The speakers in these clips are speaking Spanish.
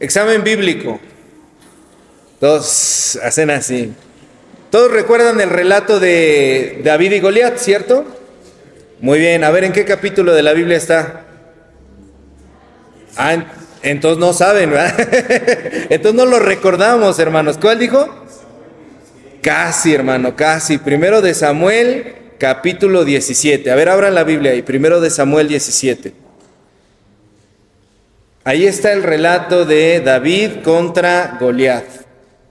Examen bíblico. Todos hacen así. Todos recuerdan el relato de David y Goliat, ¿cierto? Muy bien, a ver en qué capítulo de la Biblia está. Ah, entonces no saben, ¿verdad? entonces no lo recordamos, hermanos. ¿Cuál dijo? Casi, hermano, casi. Primero de Samuel, capítulo 17. A ver, abran la Biblia ahí. Primero de Samuel 17. Ahí está el relato de David contra Goliat.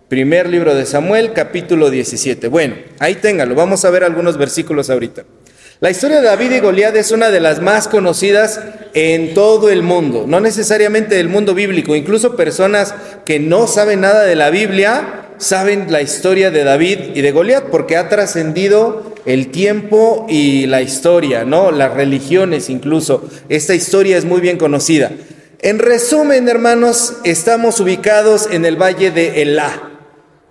Primer libro de Samuel, capítulo 17. Bueno, ahí téngalo, vamos a ver algunos versículos ahorita. La historia de David y Goliat es una de las más conocidas en todo el mundo, no necesariamente del mundo bíblico, incluso personas que no saben nada de la Biblia saben la historia de David y de Goliat porque ha trascendido el tiempo y la historia, ¿no? Las religiones incluso. Esta historia es muy bien conocida. En resumen, hermanos, estamos ubicados en el valle de Elá,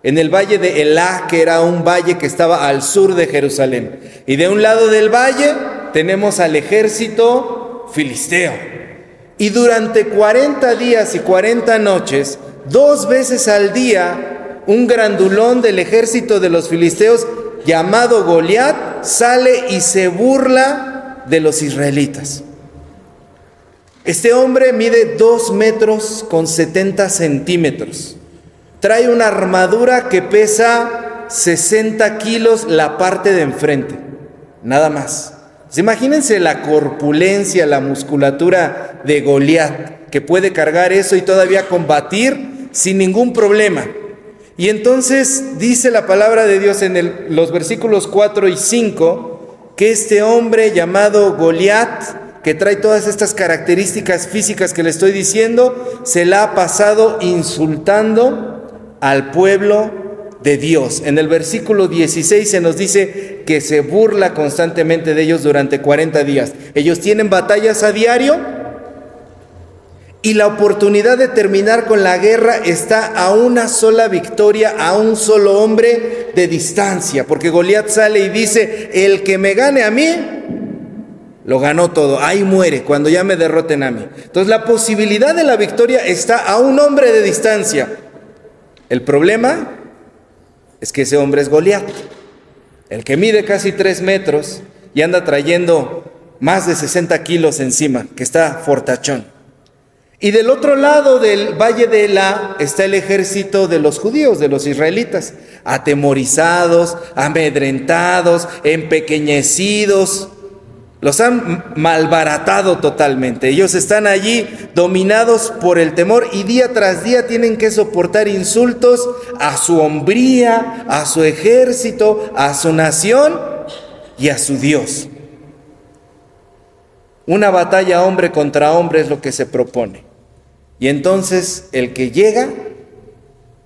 en el valle de Elá, que era un valle que estaba al sur de Jerusalén. Y de un lado del valle tenemos al ejército filisteo. Y durante 40 días y 40 noches, dos veces al día, un grandulón del ejército de los filisteos llamado Goliat sale y se burla de los israelitas. Este hombre mide 2 metros con 70 centímetros. Trae una armadura que pesa 60 kilos la parte de enfrente. Nada más. Imagínense la corpulencia, la musculatura de Goliat, que puede cargar eso y todavía combatir sin ningún problema. Y entonces dice la palabra de Dios en los versículos 4 y 5 que este hombre llamado Goliat que trae todas estas características físicas que le estoy diciendo, se la ha pasado insultando al pueblo de Dios. En el versículo 16 se nos dice que se burla constantemente de ellos durante 40 días. Ellos tienen batallas a diario y la oportunidad de terminar con la guerra está a una sola victoria, a un solo hombre de distancia, porque Goliat sale y dice, el que me gane a mí, lo ganó todo, ahí muere cuando ya me derroten a mí. Entonces la posibilidad de la victoria está a un hombre de distancia. El problema es que ese hombre es Goliat, el que mide casi tres metros y anda trayendo más de 60 kilos encima, que está fortachón. Y del otro lado del valle de Ela está el ejército de los judíos, de los israelitas, atemorizados, amedrentados, empequeñecidos, los han malbaratado totalmente. Ellos están allí dominados por el temor y día tras día tienen que soportar insultos a su hombría, a su ejército, a su nación y a su Dios. Una batalla hombre contra hombre es lo que se propone. Y entonces el que llega,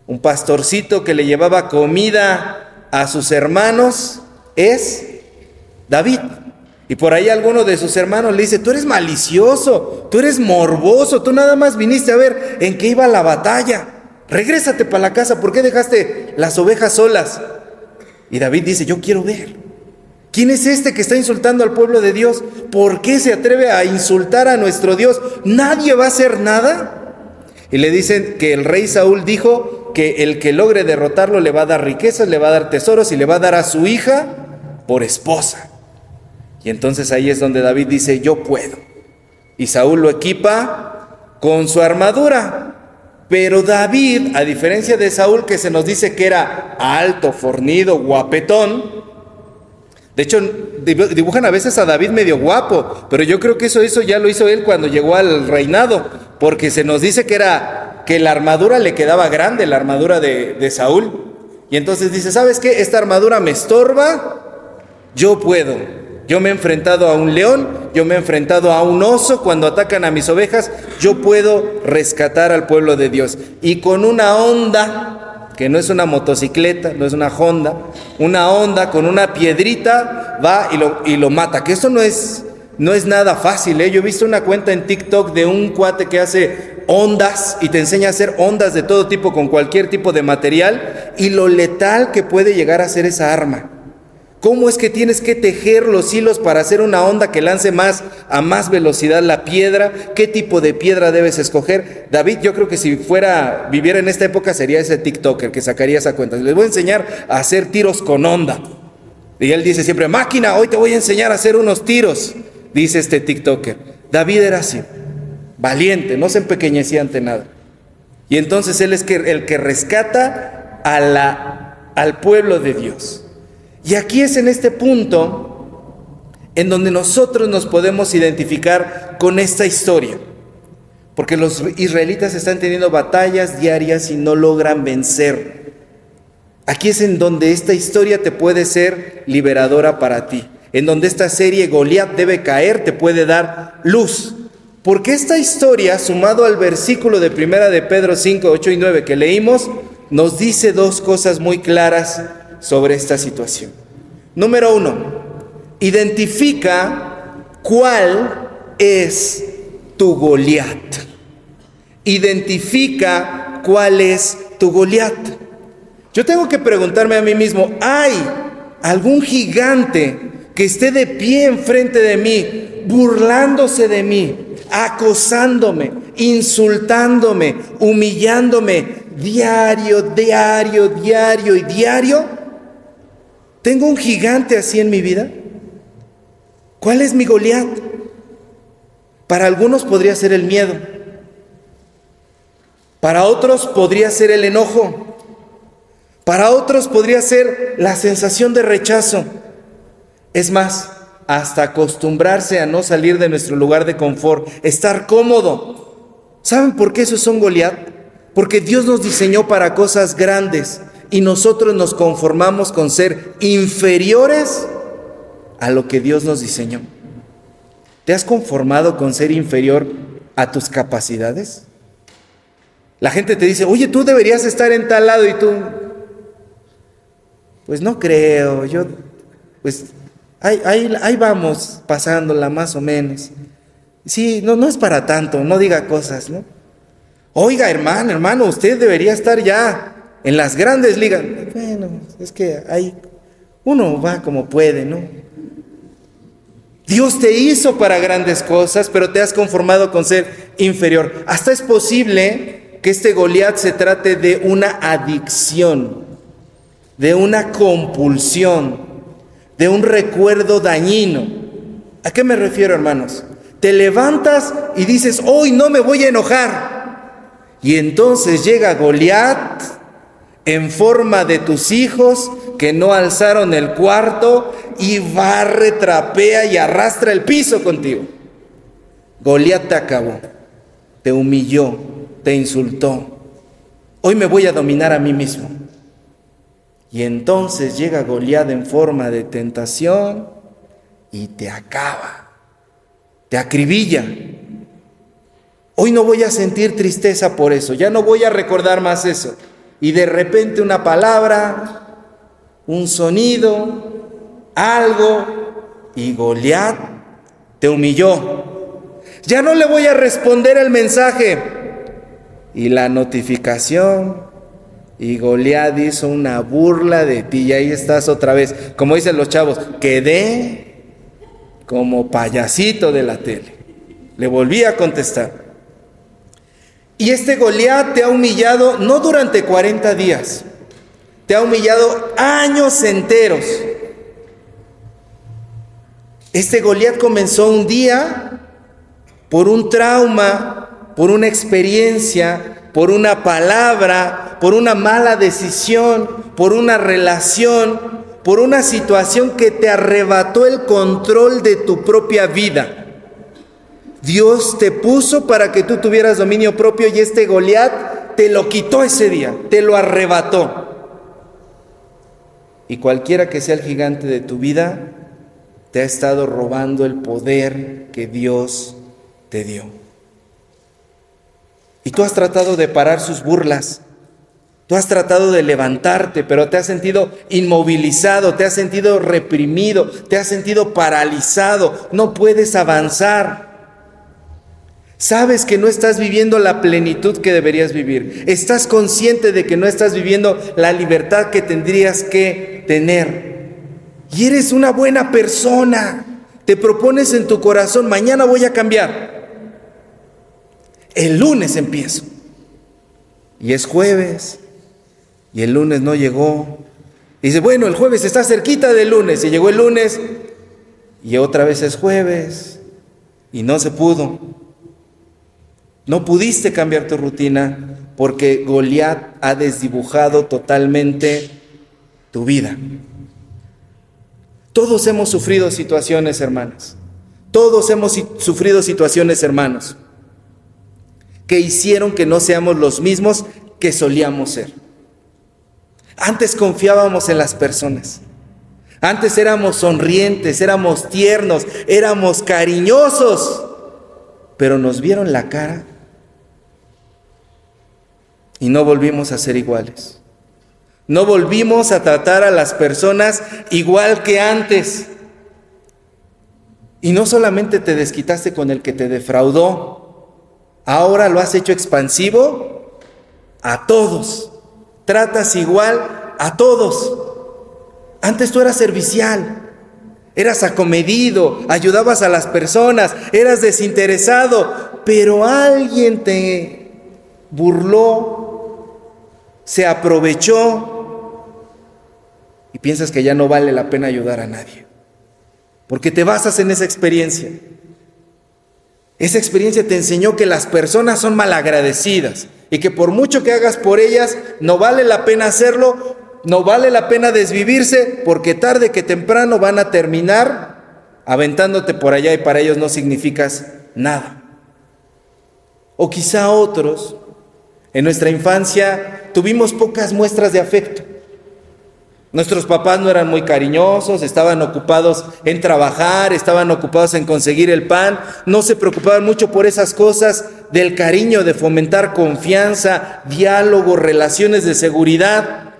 un pastorcito que le llevaba comida a sus hermanos, es David. Y por ahí alguno de sus hermanos le dice, tú eres malicioso, tú eres morboso, tú nada más viniste a ver en qué iba la batalla. Regrésate para la casa, ¿por qué dejaste las ovejas solas? Y David dice, yo quiero ver. ¿Quién es este que está insultando al pueblo de Dios? ¿Por qué se atreve a insultar a nuestro Dios? ¿Nadie va a hacer nada? Y le dicen que el rey Saúl dijo que el que logre derrotarlo le va a dar riquezas, le va a dar tesoros y le va a dar a su hija por esposa. Y entonces ahí es donde David dice, yo puedo. Y Saúl lo equipa con su armadura. Pero David, a diferencia de Saúl, que se nos dice que era alto, fornido, guapetón, de hecho, dibujan a veces a David medio guapo, pero yo creo que eso, eso ya lo hizo él cuando llegó al reinado, porque se nos dice que era que la armadura le quedaba grande, la armadura de, de Saúl. Y entonces dice, ¿sabes qué? Esta armadura me estorba, yo puedo. Yo me he enfrentado a un león, yo me he enfrentado a un oso cuando atacan a mis ovejas, yo puedo rescatar al pueblo de Dios. Y con una onda, que no es una motocicleta, no es una Honda, una onda con una piedrita va y lo, y lo mata. Que esto no es, no es nada fácil. ¿eh? Yo he visto una cuenta en TikTok de un cuate que hace ondas y te enseña a hacer ondas de todo tipo con cualquier tipo de material y lo letal que puede llegar a ser esa arma. ¿Cómo es que tienes que tejer los hilos para hacer una onda que lance más a más velocidad la piedra? ¿Qué tipo de piedra debes escoger? David, yo creo que si fuera, viviera en esta época sería ese TikToker que sacaría esa cuenta. Les voy a enseñar a hacer tiros con onda. Y él dice siempre, máquina, hoy te voy a enseñar a hacer unos tiros, dice este TikToker. David era así, valiente, no se empequeñecía ante nada. Y entonces él es el que rescata al pueblo de Dios. Y aquí es en este punto en donde nosotros nos podemos identificar con esta historia. Porque los israelitas están teniendo batallas diarias y no logran vencer. Aquí es en donde esta historia te puede ser liberadora para ti. En donde esta serie Goliat debe caer, te puede dar luz. Porque esta historia, sumado al versículo de primera de Pedro 5, 8 y 9 que leímos, nos dice dos cosas muy claras sobre esta situación. Número uno, identifica cuál es tu Goliat. Identifica cuál es tu Goliat. Yo tengo que preguntarme a mí mismo, ¿hay algún gigante que esté de pie enfrente de mí, burlándose de mí, acosándome, insultándome, humillándome diario, diario, diario y diario? ¿Tengo un gigante así en mi vida? ¿Cuál es mi Goliat? Para algunos podría ser el miedo. Para otros podría ser el enojo. Para otros podría ser la sensación de rechazo. Es más, hasta acostumbrarse a no salir de nuestro lugar de confort, estar cómodo. ¿Saben por qué eso son Goliat? Porque Dios nos diseñó para cosas grandes y nosotros nos conformamos con ser inferiores a lo que Dios nos diseñó. ¿Te has conformado con ser inferior a tus capacidades? La gente te dice, oye, tú deberías estar en tal lado y tú, pues no creo, yo, pues ahí, vamos pasándola más o menos. Sí, no, no es para tanto, no diga cosas, ¿no? Oiga, hermano, hermano, usted debería estar ya en las grandes ligas, bueno, es que hay, uno va como puede, ¿no? Dios te hizo para grandes cosas, pero te has conformado con ser inferior. Hasta es posible que este Goliat se trate de una adicción, de una compulsión, de un recuerdo dañino. ¿A qué me refiero, hermanos? Te levantas y dices, hoy no me voy a enojar. Y entonces llega Goliat en forma de tus hijos que no alzaron el cuarto y barre, trapea y arrastra el piso contigo. Goliat te acabó, te humilló, te insultó. Hoy me voy a dominar a mí mismo. Y entonces llega Goliat en forma de tentación y te acaba, te acribilla. Hoy no voy a sentir tristeza por eso, ya no voy a recordar más eso y de repente una palabra, un sonido, algo, y Goliat te humilló. Ya no le voy a responder el mensaje. Y la notificación, y Goliat hizo una burla de ti, y ahí estás otra vez. Como dicen los chavos, quedé como payasito de la tele. Le volví a contestar. Y este Goliat te ha humillado no durante 40 días, te ha humillado años enteros. Este Goliat comenzó un día por un trauma, por una experiencia, por una palabra, por una mala decisión, por una relación, por una situación que te arrebató el control de tu propia vida. Dios te puso para que tú tuvieras dominio propio y este Goliat te lo quitó ese día, te lo arrebató. Y cualquiera que sea el gigante de tu vida, te ha estado robando el poder que Dios te dio. Y tú has tratado de parar sus burlas. Tú has tratado de levantarte, pero te has sentido inmovilizado, te has sentido reprimido, te has sentido paralizado, no puedes avanzar. Sabes que no estás viviendo la plenitud que deberías vivir. Estás consciente de que no estás viviendo la libertad que tendrías que tener. y eres una buena persona. Te propones en tu corazón, mañana voy a cambiar. El lunes empiezo. Y es jueves. Y el lunes no llegó. Dice, bueno, el jueves está cerquita del lunes. Y llegó el lunes. Y otra vez es jueves. Y no se pudo. No pudiste cambiar tu rutina porque Goliat ha desdibujado totalmente tu vida. Todos hemos sufrido situaciones, hermanas. Todos hemos sufrido situaciones, hermanos, que hicieron que no seamos los mismos que solíamos ser. Antes confiábamos en las personas. Antes éramos sonrientes, éramos tiernos, éramos cariñosos, pero nos vieron la cara y no volvimos a ser iguales. No volvimos a tratar a las personas igual que antes. Y no solamente te desquitaste con el que te defraudó, ahora lo has hecho expansivo a todos. Tratas igual a todos. Antes tú eras servicial, eras acomedido, ayudabas a las personas, eras desinteresado, pero alguien te burló, se aprovechó y piensas que ya no vale la pena ayudar a nadie. Porque te basas en esa experiencia. Esa experiencia te enseñó que las personas son malagradecidas y que por mucho que hagas por ellas, no vale la pena hacerlo, no vale la pena desvivirse, porque tarde que temprano van a terminar aventándote por allá y para ellos no significas nada. O quizá otros en nuestra infancia tuvimos pocas muestras de afecto. Nuestros papás no eran muy cariñosos, estaban ocupados en trabajar, estaban ocupados en conseguir el pan, no se preocupaban mucho por esas cosas del cariño, de fomentar confianza, diálogo, relaciones de seguridad.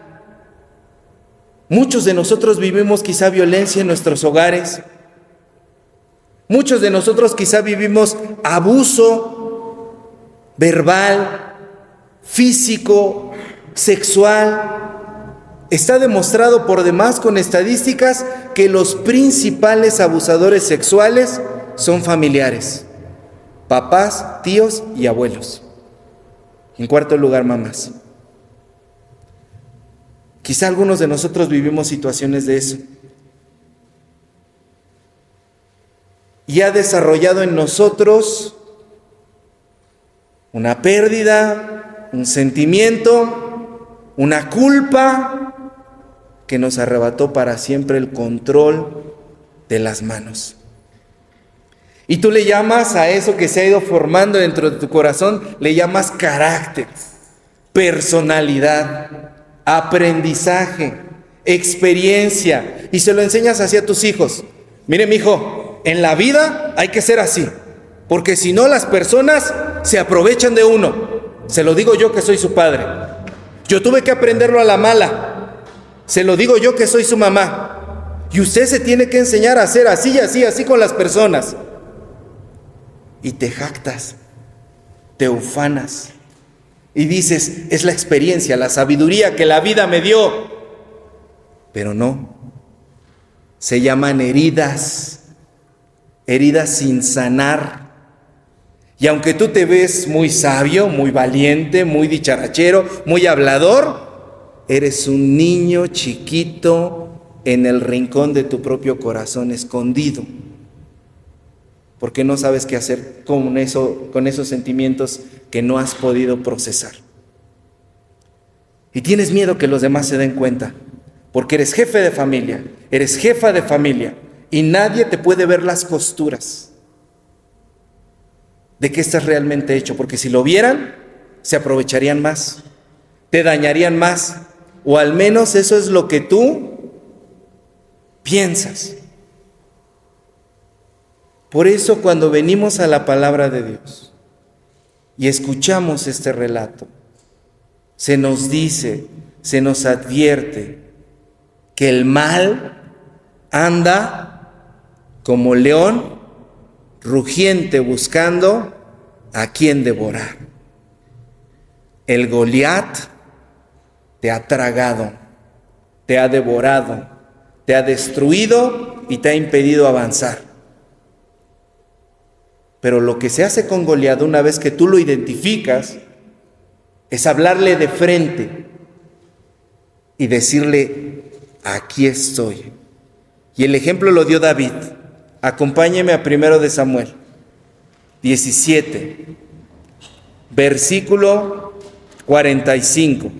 Muchos de nosotros vivimos quizá violencia en nuestros hogares. Muchos de nosotros quizá vivimos abuso verbal, físico, sexual. Está demostrado por demás con estadísticas que los principales abusadores sexuales son familiares, papás, tíos y abuelos. En cuarto lugar, mamás. Quizá algunos de nosotros vivimos situaciones de eso. Y ha desarrollado en nosotros una pérdida, un sentimiento, una culpa que nos arrebató para siempre el control de las manos. Y tú le llamas a eso que se ha ido formando dentro de tu corazón, le llamas carácter, personalidad, aprendizaje, experiencia, y se lo enseñas así a tus hijos. Mire, mi hijo, en la vida hay que ser así, porque si no las personas se aprovechan de uno. Se lo digo yo que soy su padre. Yo tuve que aprenderlo a la mala. Se lo digo yo que soy su mamá. Y usted se tiene que enseñar a hacer así, así, así con las personas. Y te jactas, te ufanas. Y dices, es la experiencia, la sabiduría que la vida me dio. Pero no. Se llaman heridas. Heridas sin sanar y aunque tú te ves muy sabio, muy valiente, muy dicharachero, muy hablador, eres un niño chiquito en el rincón de tu propio corazón escondido. Porque no sabes qué hacer con, eso, con esos sentimientos que no has podido procesar. Y tienes miedo que los demás se den cuenta, porque eres jefe de familia, eres jefa de familia, y nadie te puede ver las costuras de qué estás realmente hecho, porque si lo vieran, se aprovecharían más, te dañarían más, o al menos eso es lo que tú piensas. Por eso cuando venimos a la palabra de Dios y escuchamos este relato, se nos dice, se nos advierte que el mal anda como león rugiente buscando a quien devorar. El Goliat te ha tragado, te ha devorado, te ha destruido y te ha impedido avanzar. Pero lo que se hace con Goliat una vez que tú lo identificas es hablarle de frente y decirle, aquí estoy. Y el ejemplo lo dio David. Acompáñeme a primero de Samuel 17, versículo 45.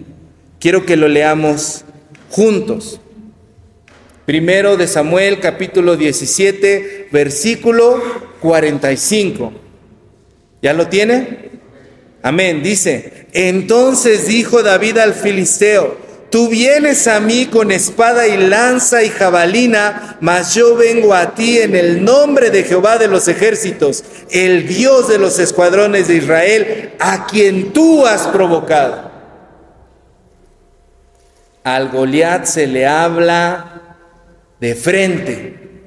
Quiero que lo leamos juntos. Primero de Samuel capítulo 17, versículo 45. ¿Ya lo tiene? Amén. Dice, entonces dijo David al filisteo, tú vienes a mí con espada y lanza y jabalina, mas yo vengo a ti en el nombre de Jehová de los ejércitos, el Dios de los escuadrones de Israel, a quien tú has provocado. Al Goliat se le habla de frente.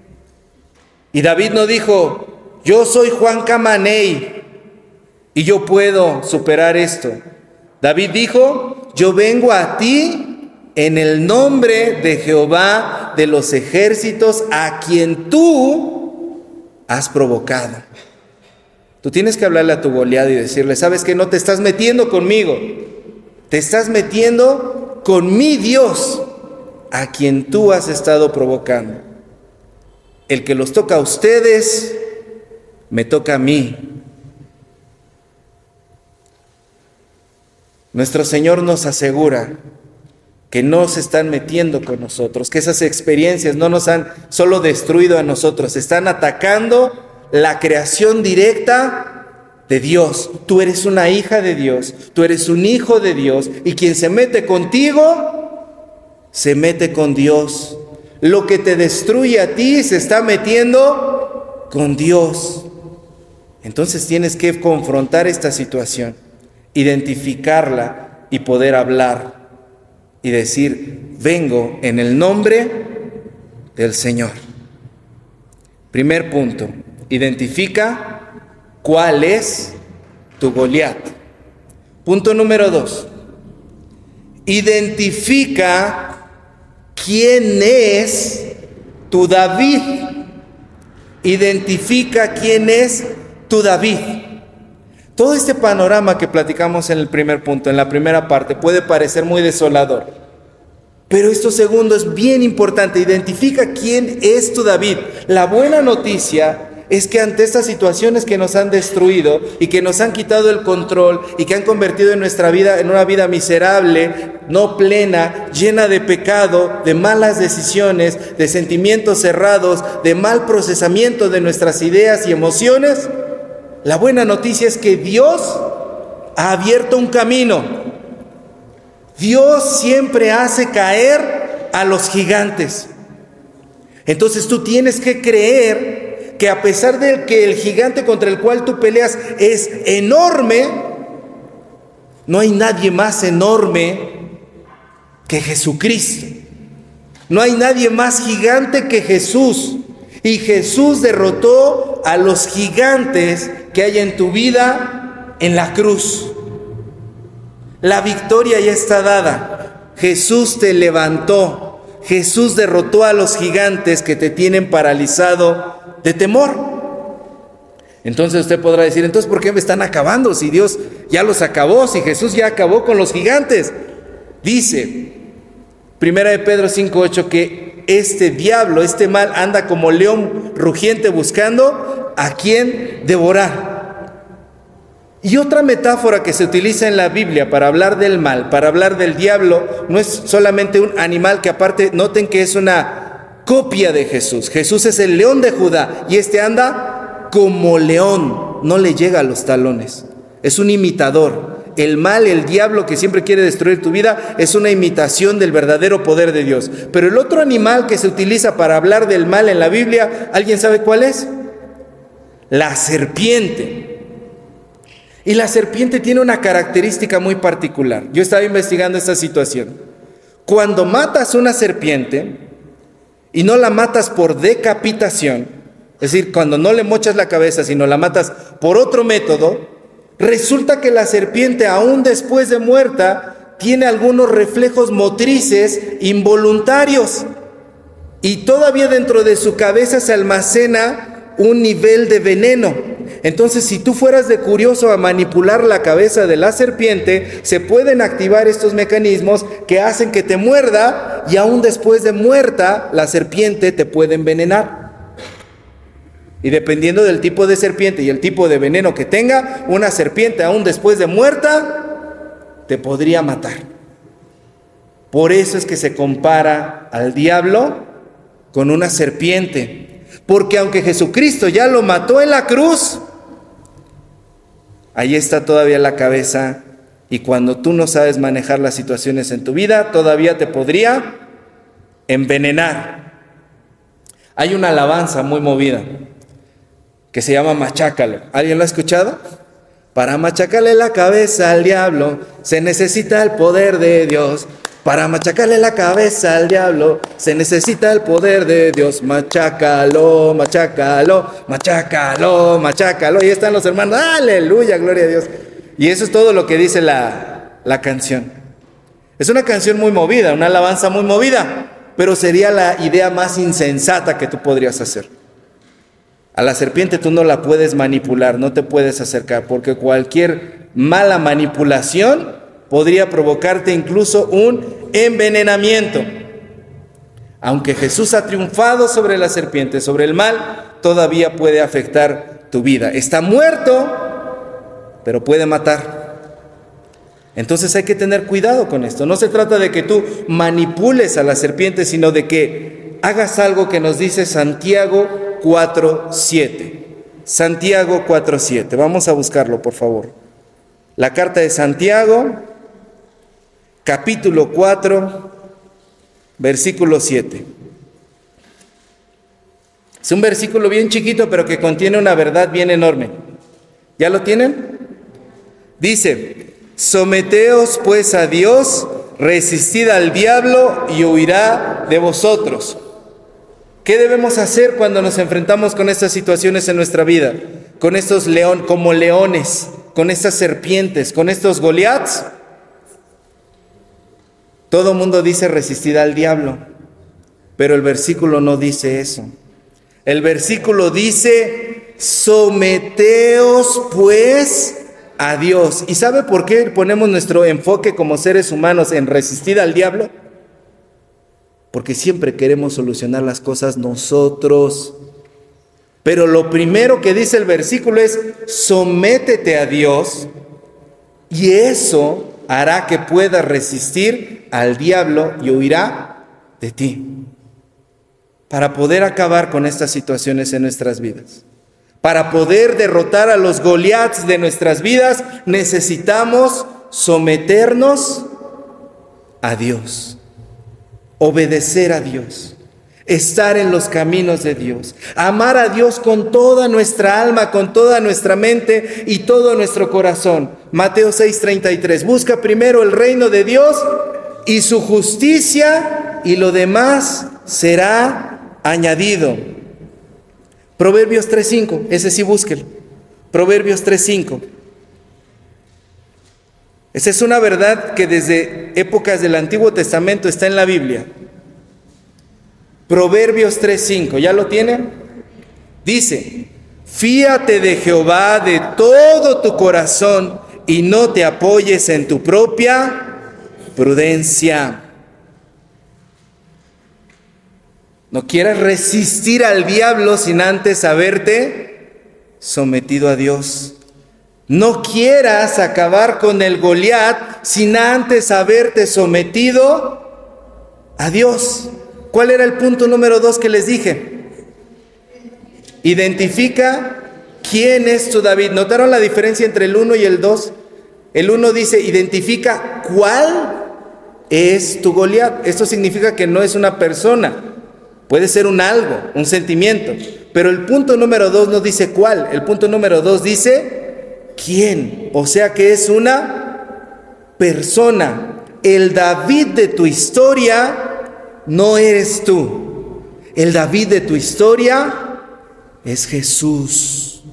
Y David no dijo, yo soy Juan Camaney y yo puedo superar esto. David dijo, yo vengo a ti en el nombre de Jehová de los ejércitos a quien tú has provocado. Tú tienes que hablarle a tu Goliat y decirle, sabes que no te estás metiendo conmigo, te estás metiendo con mi Dios, a quien tú has estado provocando. El que los toca a ustedes, me toca a mí. Nuestro Señor nos asegura que no se están metiendo con nosotros, que esas experiencias no nos han solo destruido a nosotros, están atacando la creación directa de Dios. Tú eres una hija de Dios, tú eres un hijo de Dios y quien se mete contigo, se mete con Dios. Lo que te destruye a ti se está metiendo con Dios. Entonces tienes que confrontar esta situación, identificarla y poder hablar y decir, vengo en el nombre del Señor. Primer punto, identifica ¿Cuál es tu Goliat? Punto número dos. Identifica quién es tu David. Identifica quién es tu David. Todo este panorama que platicamos en el primer punto, en la primera parte, puede parecer muy desolador. Pero esto segundo es bien importante. Identifica quién es tu David. La buena noticia es que ante estas situaciones que nos han destruido y que nos han quitado el control y que han convertido en nuestra vida en una vida miserable, no plena, llena de pecado, de malas decisiones, de sentimientos cerrados, de mal procesamiento de nuestras ideas y emociones, la buena noticia es que Dios ha abierto un camino. Dios siempre hace caer a los gigantes. Entonces tú tienes que creer que a pesar de que el gigante contra el cual tú peleas es enorme, no hay nadie más enorme que Jesucristo. No hay nadie más gigante que Jesús. Y Jesús derrotó a los gigantes que hay en tu vida en la cruz. La victoria ya está dada. Jesús te levantó. Jesús derrotó a los gigantes que te tienen paralizado de temor. Entonces usted podrá decir, entonces ¿por qué me están acabando si Dios ya los acabó, si Jesús ya acabó con los gigantes? Dice, Primera de Pedro 5:8 que este diablo, este mal anda como león rugiente buscando a quien devorar. Y otra metáfora que se utiliza en la Biblia para hablar del mal, para hablar del diablo, no es solamente un animal que aparte noten que es una copia de Jesús. Jesús es el león de Judá y este anda como león, no le llega a los talones. Es un imitador. El mal, el diablo que siempre quiere destruir tu vida, es una imitación del verdadero poder de Dios. Pero el otro animal que se utiliza para hablar del mal en la Biblia, ¿alguien sabe cuál es? La serpiente. Y la serpiente tiene una característica muy particular. Yo estaba investigando esta situación. Cuando matas una serpiente, y no la matas por decapitación, es decir, cuando no le mochas la cabeza, sino la matas por otro método, resulta que la serpiente, aún después de muerta, tiene algunos reflejos motrices involuntarios. y todavía dentro de su cabeza se almacena un nivel de veneno. Entonces, si tú fueras de curioso a manipular la cabeza de la serpiente, se pueden activar estos mecanismos que hacen que te muerda y aún después de muerta, la serpiente te puede envenenar. Y dependiendo del tipo de serpiente y el tipo de veneno que tenga, una serpiente aún después de muerta te podría matar. Por eso es que se compara al diablo con una serpiente. Porque aunque Jesucristo ya lo mató en la cruz, ahí está todavía la cabeza. Y cuando tú no sabes manejar las situaciones en tu vida, todavía te podría envenenar. Hay una alabanza muy movida que se llama Machácalo. ¿Alguien lo ha escuchado? Para machacarle la cabeza al diablo se necesita el poder de Dios. Para machacarle la cabeza al diablo se necesita el poder de Dios. Machácalo, machácalo, machácalo, machácalo. Y están los hermanos. Aleluya, gloria a Dios. Y eso es todo lo que dice la, la canción. Es una canción muy movida, una alabanza muy movida, pero sería la idea más insensata que tú podrías hacer. A la serpiente tú no la puedes manipular, no te puedes acercar, porque cualquier mala manipulación podría provocarte incluso un envenenamiento. Aunque Jesús ha triunfado sobre la serpiente, sobre el mal, todavía puede afectar tu vida. Está muerto, pero puede matar. Entonces hay que tener cuidado con esto. No se trata de que tú manipules a la serpiente, sino de que hagas algo que nos dice Santiago 4.7. Santiago 4.7. Vamos a buscarlo, por favor. La carta de Santiago, capítulo 4, versículo 7. Es un versículo bien chiquito, pero que contiene una verdad bien enorme. ¿Ya lo tienen? Dice, someteos pues a Dios, resistid al diablo y huirá de vosotros. ¿Qué debemos hacer cuando nos enfrentamos con estas situaciones en nuestra vida? Con estos león, como leones, con estas serpientes, con estos Goliaths. Todo mundo dice resistir al diablo, pero el versículo no dice eso. El versículo dice, someteos pues a Dios. ¿Y sabe por qué ponemos nuestro enfoque como seres humanos en resistir al diablo? porque siempre queremos solucionar las cosas nosotros. Pero lo primero que dice el versículo es, sométete a Dios y eso hará que puedas resistir al diablo y huirá de ti. Para poder acabar con estas situaciones en nuestras vidas. Para poder derrotar a los Goliaths de nuestras vidas, necesitamos someternos a Dios obedecer a Dios, estar en los caminos de Dios, amar a Dios con toda nuestra alma, con toda nuestra mente y todo nuestro corazón. Mateo 6:33, busca primero el reino de Dios y su justicia y lo demás será añadido. Proverbios 3:5, ese sí búsquelo. Proverbios 3:5. Esa es una verdad que desde épocas del Antiguo Testamento está en la Biblia. Proverbios 3:5, ¿ya lo tienen? Dice, fíate de Jehová de todo tu corazón y no te apoyes en tu propia prudencia. No quieras resistir al diablo sin antes haberte sometido a Dios. No quieras acabar con el Goliat sin antes haberte sometido a Dios. ¿Cuál era el punto número dos que les dije? Identifica quién es tu David. ¿Notaron la diferencia entre el uno y el dos? El uno dice, identifica cuál es tu Goliat. Esto significa que no es una persona, puede ser un algo, un sentimiento. Pero el punto número dos no dice cuál. El punto número dos dice quién. O sea que es una persona. El David de tu historia no eres tú. El David de tu historia es Jesús.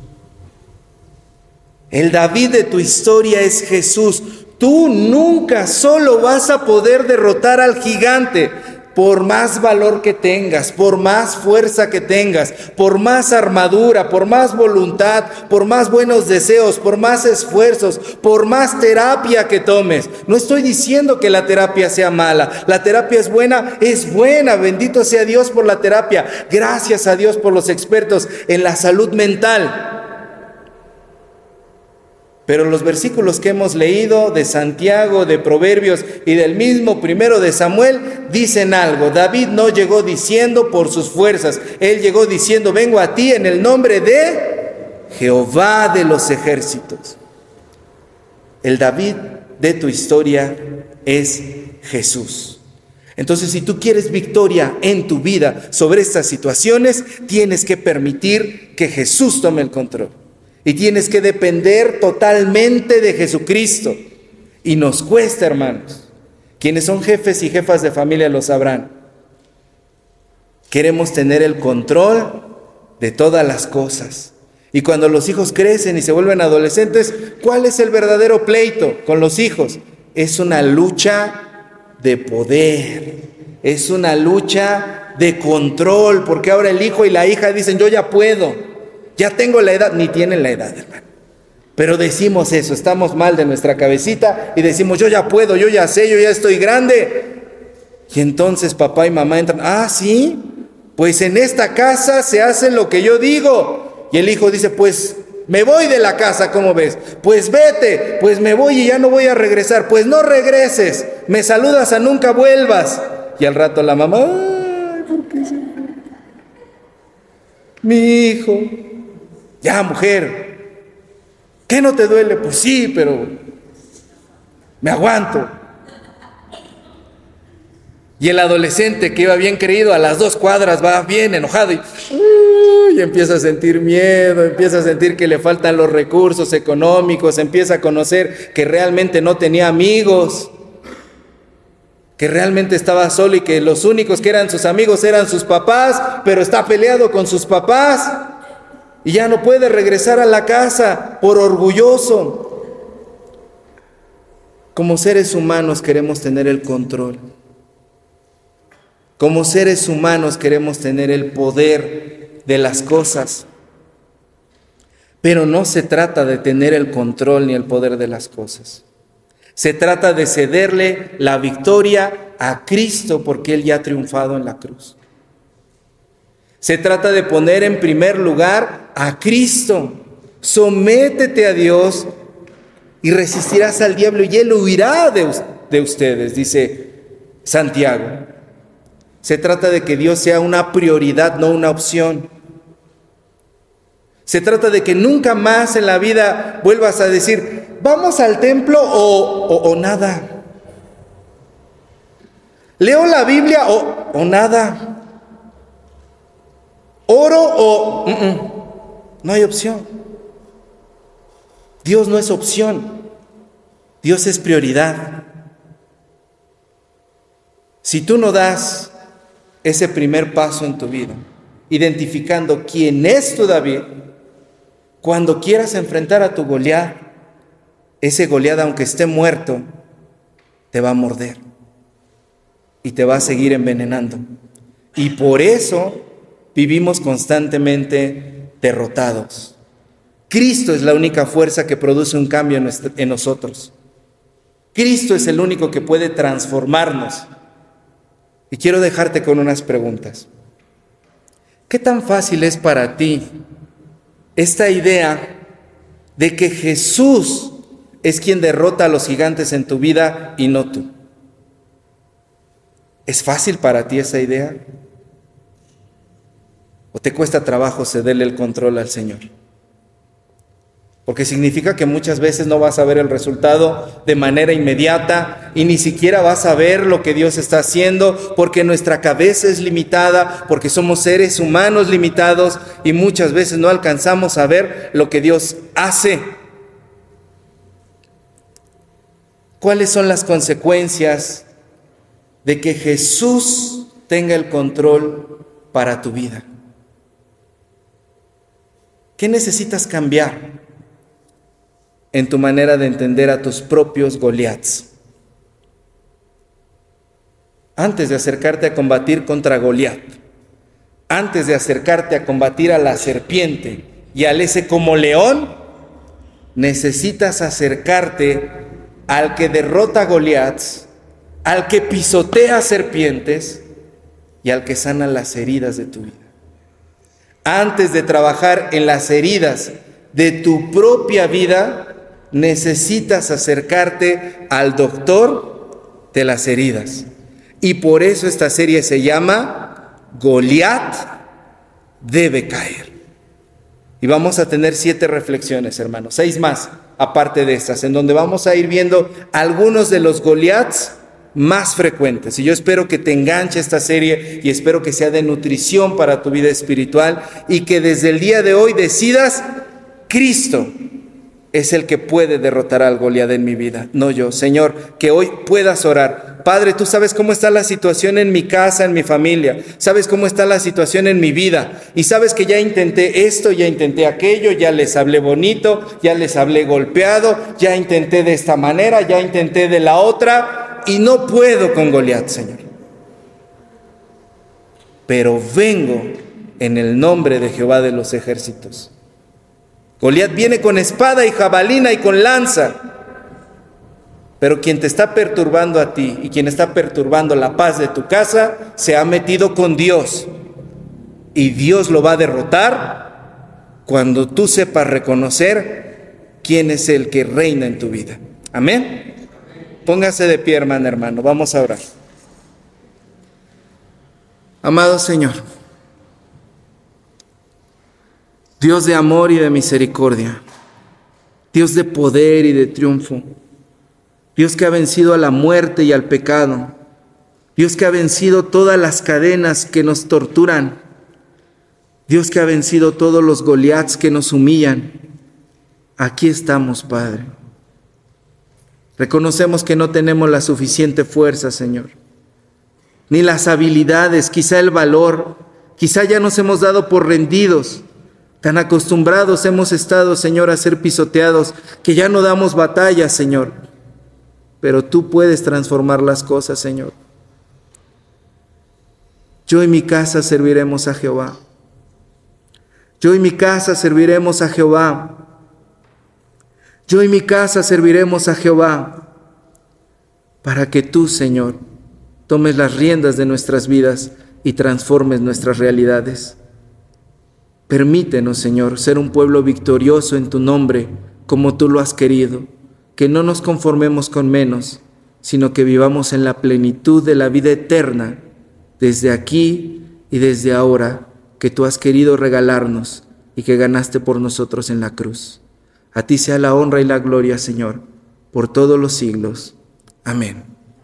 El David de tu historia es Jesús. Tú nunca solo vas a poder derrotar al gigante. Por más valor que tengas, por más fuerza que tengas, por más armadura, por más voluntad, por más buenos deseos, por más esfuerzos, por más terapia que tomes. No estoy diciendo que la terapia sea mala. La terapia es buena, es buena. Bendito sea Dios por la terapia. Gracias a Dios por los expertos en la salud mental. Pero los versículos que hemos leído de Santiago, de Proverbios y del mismo primero de Samuel dicen algo. David no llegó diciendo por sus fuerzas, él llegó diciendo, vengo a ti en el nombre de Jehová de los ejércitos. El David de tu historia es Jesús. Entonces, si tú quieres victoria en tu vida sobre estas situaciones, tienes que permitir que Jesús tome el control. Y tienes que depender totalmente de Jesucristo. Y nos cuesta, hermanos. Quienes son jefes y jefas de familia lo sabrán. Queremos tener el control de todas las cosas. Y cuando los hijos crecen y se vuelven adolescentes, ¿cuál es el verdadero pleito con los hijos? Es una lucha de poder, es una lucha de control, porque ahora el hijo y la hija dicen, yo ya puedo, ya tengo la edad, ni tienen la edad, hermano. Pero decimos eso, estamos mal de nuestra cabecita y decimos, yo ya puedo, yo ya sé, yo ya estoy grande. Y entonces papá y mamá entran, ah, sí, pues en esta casa se hace lo que yo digo. Y el hijo dice, pues me voy de la casa, ¿cómo ves? Pues vete, pues me voy y ya no voy a regresar. Pues no regreses, me saludas a nunca vuelvas. Y al rato la mamá, ay, ¿por qué Mi hijo, ya, mujer, ¿qué no te duele? Pues sí, pero me aguanto. Y el adolescente que iba bien creído a las dos cuadras va bien enojado y, y, empieza a sentir miedo, empieza a sentir que le faltan los recursos económicos, empieza a conocer que realmente no tenía amigos, que realmente estaba solo y que los únicos que eran sus amigos eran sus papás, pero está peleado con sus papás y ya no puede regresar a la casa por orgulloso. Como seres humanos queremos tener el control. Como seres humanos queremos tener el poder de las cosas. Pero no se trata de tener el control ni el poder de las cosas. Se trata de cederle la victoria a Cristo porque Él ya ha triunfado en la cruz. Se trata de poner en primer lugar a Cristo. Sométete a Dios y resistirás al diablo y él huirá de, de, ustedes, dice Santiago. Se trata de que Dios sea una prioridad, no una opción. Se trata de que nunca más en la vida vuelvas a decir, vamos al templo o, o, nada. Leo la Biblia o, o nada. ¿Oro o...? no hay opción. Dios no es opción. Dios es prioridad. Si tú no das ese primer paso en tu vida, identificando quién es tu David, cuando quieras enfrentar a tu Goliat, ese Goliat, aunque esté muerto, te va a morder y te va a seguir envenenando. Y por eso vivimos constantemente derrotados. Cristo es la única fuerza que produce un cambio en, nosotros. Cristo es el único que puede transformarnos. Y quiero dejarte con unas preguntas. ¿Qué tan fácil es para ti esta idea de que Jesús es quien derrota a los gigantes en tu vida y no tú? ¿Es fácil para ti esa idea? ¿O te cuesta trabajo cederle el control al Señor? Porque significa que muchas veces no vas a ver el resultado de manera inmediata y ni siquiera vas a ver lo que Dios está haciendo porque nuestra cabeza es limitada, porque somos seres humanos limitados y muchas veces no alcanzamos a ver lo que Dios hace. ¿Cuáles son las consecuencias de que Jesús tenga el control para tu vida? ¿Qué necesitas cambiar en tu manera de entender a tus propios Goliaths? antes de acercarte a combatir contra Goliat, antes de acercarte a combatir a la serpiente y al ese como león, necesitas acercarte al que derrota a Goliat, al que pisotea serpientes y al que sana las heridas de tu vida. Antes de trabajar en las heridas de tu propia vida, necesitas acercarte al doctor de las heridas. Y por eso esta serie se llama Goliat debe caer. Y vamos a tener siete reflexiones, hermanos, seis más aparte de estas, en donde vamos a ir viendo algunos de los Goliaths más frecuentes. Y yo espero que te enganche esta serie y espero que sea de nutrición para tu vida espiritual y que desde el día de hoy decidas, Cristo es el que puede derrotar al Goliat en mi vida, no yo. Señor, que hoy puedas orar. Padre, tú sabes cómo está la situación en mi casa, en mi familia. Sabes cómo está la situación en mi vida. Y sabes que ya intenté esto, ya intenté aquello, ya les hablé bonito, ya les hablé golpeado, ya intenté de esta manera, ya intenté de la otra. Y no puedo con Goliat, Señor. Pero vengo en el nombre de Jehová de los ejércitos Goliat viene con espada y jabalina y con lanza. Pero quien te está perturbando a ti y quien está perturbando la paz de tu casa se ha metido con Dios. Y Dios lo va a derrotar cuando tú sepas reconocer quién es el que reina en tu vida. Amén. Póngase de pie, hermano, hermano. Vamos a orar. Amado Señor. Dios de amor y de misericordia, Dios de poder y de triunfo, Dios que ha vencido a la muerte y al pecado, Dios que ha vencido todas las cadenas que nos torturan, Dios que ha vencido todos los Goliaths que nos humillan. Aquí estamos, Padre. Reconocemos que no tenemos la suficiente fuerza, Señor, ni las habilidades, quizá el valor, quizá ya nos hemos dado por rendidos Tan acostumbrados hemos estado, Señor, a ser pisoteados, que ya no damos batalla, Señor. Pero tú puedes transformar las cosas, Señor. Yo y mi casa serviremos a Jehová. Yo y mi casa serviremos a Jehová. Yo y mi casa serviremos a Jehová. Para que tú, Señor, tomes las riendas de nuestras vidas y transformes nuestras realidades. Permítenos, Señor, ser un pueblo victorioso en tu nombre, como tú lo has querido, que no nos conformemos con menos, sino que vivamos en la plenitud de la vida eterna, desde aquí y desde ahora, que tú has querido regalarnos y que ganaste por nosotros en la cruz. A ti sea la honra y la gloria, Señor, por todos los siglos. Amén.